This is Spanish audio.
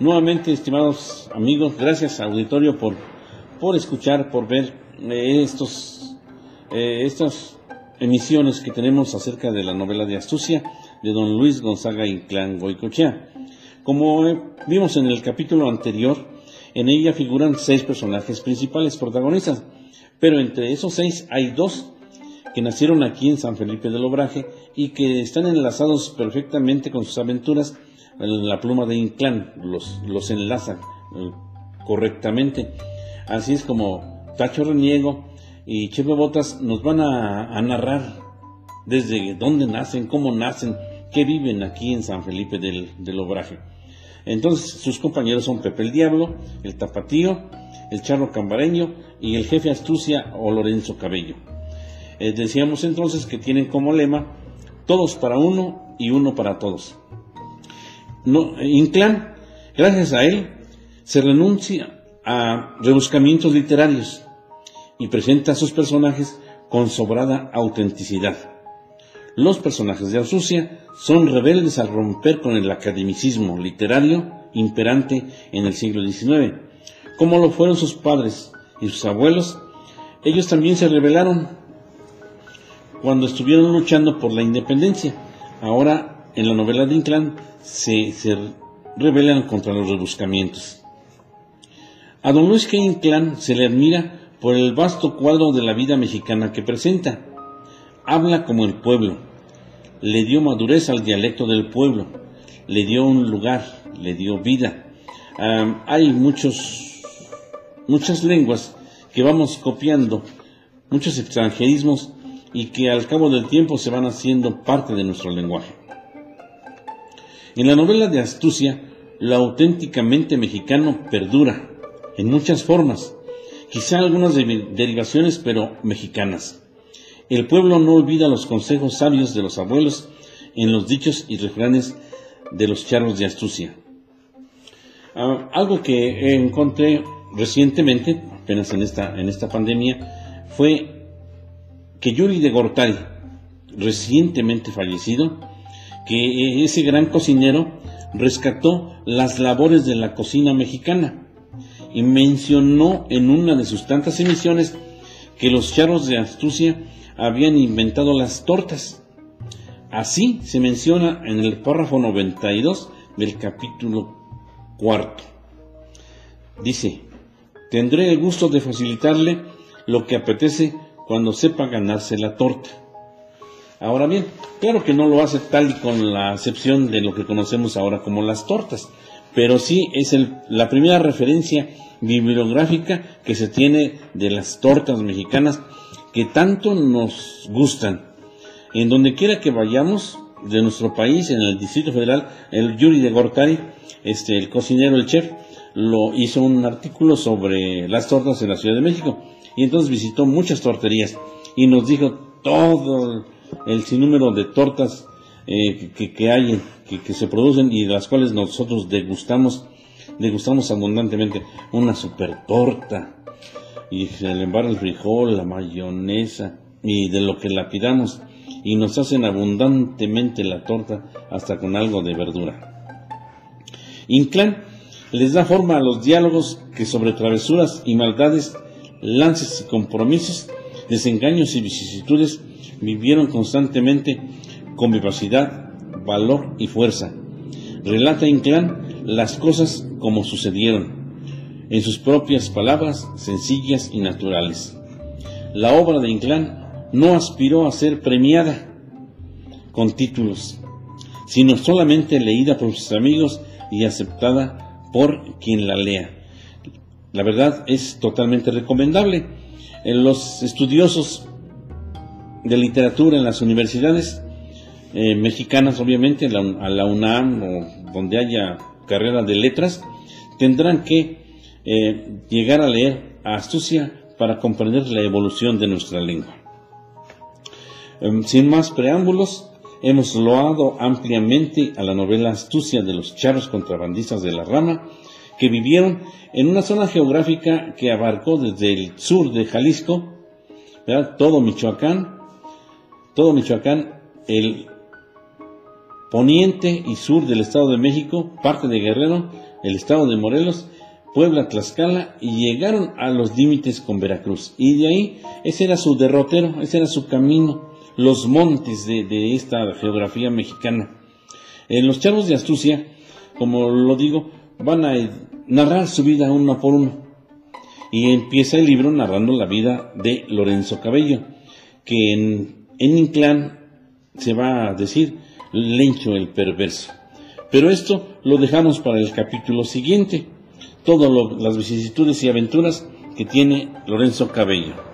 Nuevamente, estimados amigos, gracias auditorio por, por escuchar, por ver eh, estos, eh, estas emisiones que tenemos acerca de la novela de astucia de don Luis Gonzaga Inclán Goicochea. Como eh, vimos en el capítulo anterior, en ella figuran seis personajes principales protagonistas, pero entre esos seis hay dos que nacieron aquí en San Felipe del Obraje y que están enlazados perfectamente con sus aventuras la pluma de Inclán los, los enlaza eh, correctamente. Así es como Tacho Reniego y Chepe Botas nos van a, narrar desde dónde nacen, cómo nacen, qué viven aquí en San Felipe del, Obraje. Entonces sus compañeros son Pepe el Diablo, el Tapatío, el Charro Cambareño y el jefe Astucia o Lorenzo Cabello. Eh, decíamos entonces que tienen como lema todos para uno y uno para todos. No, Inclán, gracias a él, se renuncia a rebuscamientos literarios y presenta a sus personajes con sobrada autenticidad. Los personajes de Ausucia son rebeldes al romper con el academicismo literario imperante en el siglo XIX. Como lo fueron sus padres y sus abuelos, ellos también se rebelaron cuando estuvieron luchando por la independencia. Ahora, en la novela de Inclán, se, rebelan contra los rebuscamientos. A don Luis G. Inclán se le admira por el vasto cuadro de la vida mexicana que presenta. Habla como el pueblo, le dio madurez al dialecto del pueblo, le dio un lugar, le dio vida. hay muchos, muchas lenguas que vamos copiando, muchos extranjerismos y que al cabo del tiempo se van haciendo parte de nuestro lenguaje. En la novela de Astucia, lo auténticamente mexicano perdura en muchas formas, quizá algunas derivaciones, pero mexicanas. El pueblo no olvida los consejos sabios de los abuelos en los dichos y refranes de los charros de astucia. Ah, algo que encontré recientemente, apenas en esta, en esta pandemia, fue que Yuri de Gortari, recientemente fallecido, que ese gran cocinero rescató las labores de la cocina mexicana y mencionó en una de sus tantas emisiones que los charros de astucia habían inventado las tortas. Así se menciona en el párrafo 92 del capítulo cuarto. Dice, tendré el gusto de facilitarle lo que apetece cuando sepa ganarse la torta. Ahora bien, claro que no lo hace tal y con la acepción de lo que conocemos ahora como las tortas, pero sí es la primera referencia bibliográfica que se tiene de las tortas mexicanas que tanto nos gustan. En donde quiera que vayamos de nuestro país, en el Distrito Federal, el Yuri de Gortari, este, el cocinero, el chef, lo hizo un artículo sobre las tortas en la Ciudad de México y entonces visitó muchas torterías y nos dijo todo el sinnúmero de tortas eh, que, hay, que, se producen y de las cuales nosotros degustamos, degustamos abundantemente. Una super torta, y se le el frijol, la mayonesa, y de lo que la pidamos, y nos hacen abundantemente la torta hasta con algo de verdura. Inclán les da forma a los diálogos que sobre travesuras y maldades, lances y compromisos, desengaños y vicisitudes vivieron constantemente con vivacidad, valor y fuerza. Relata Inclán las cosas como sucedieron, en sus propias palabras sencillas y naturales. La obra de Inclán no aspiró a ser premiada con títulos, sino solamente leída por sus amigos y aceptada por quien la lea. La verdad es totalmente recomendable. Los estudiosos de literatura en las universidades eh, mexicanas, obviamente, a la UNAM o donde haya carrera de letras, tendrán que eh, llegar a leer Astucia para comprender la evolución de nuestra lengua. Em, sin más preámbulos, hemos loado ampliamente a la novela Astucia de los charros contrabandistas de la rama, que vivieron en una zona geográfica que abarcó desde el sur de Jalisco, todo Michoacán, todo Michoacán, el poniente y sur del Estado de México, parte de Guerrero, el estado de Morelos, Puebla, Tlaxcala y llegaron a los límites con Veracruz. Y de ahí, ese era su derrotero, ese era su camino, los montes de, esta geografía mexicana. En los chavos de astucia, como lo digo, van a narrar su vida uno por uno. Y empieza el libro narrando la vida de Lorenzo Cabello, que en, Inclán se va a decir Lencho el perverso. Pero esto lo dejamos para el capítulo siguiente, todas las vicisitudes y aventuras que tiene Lorenzo Cabello.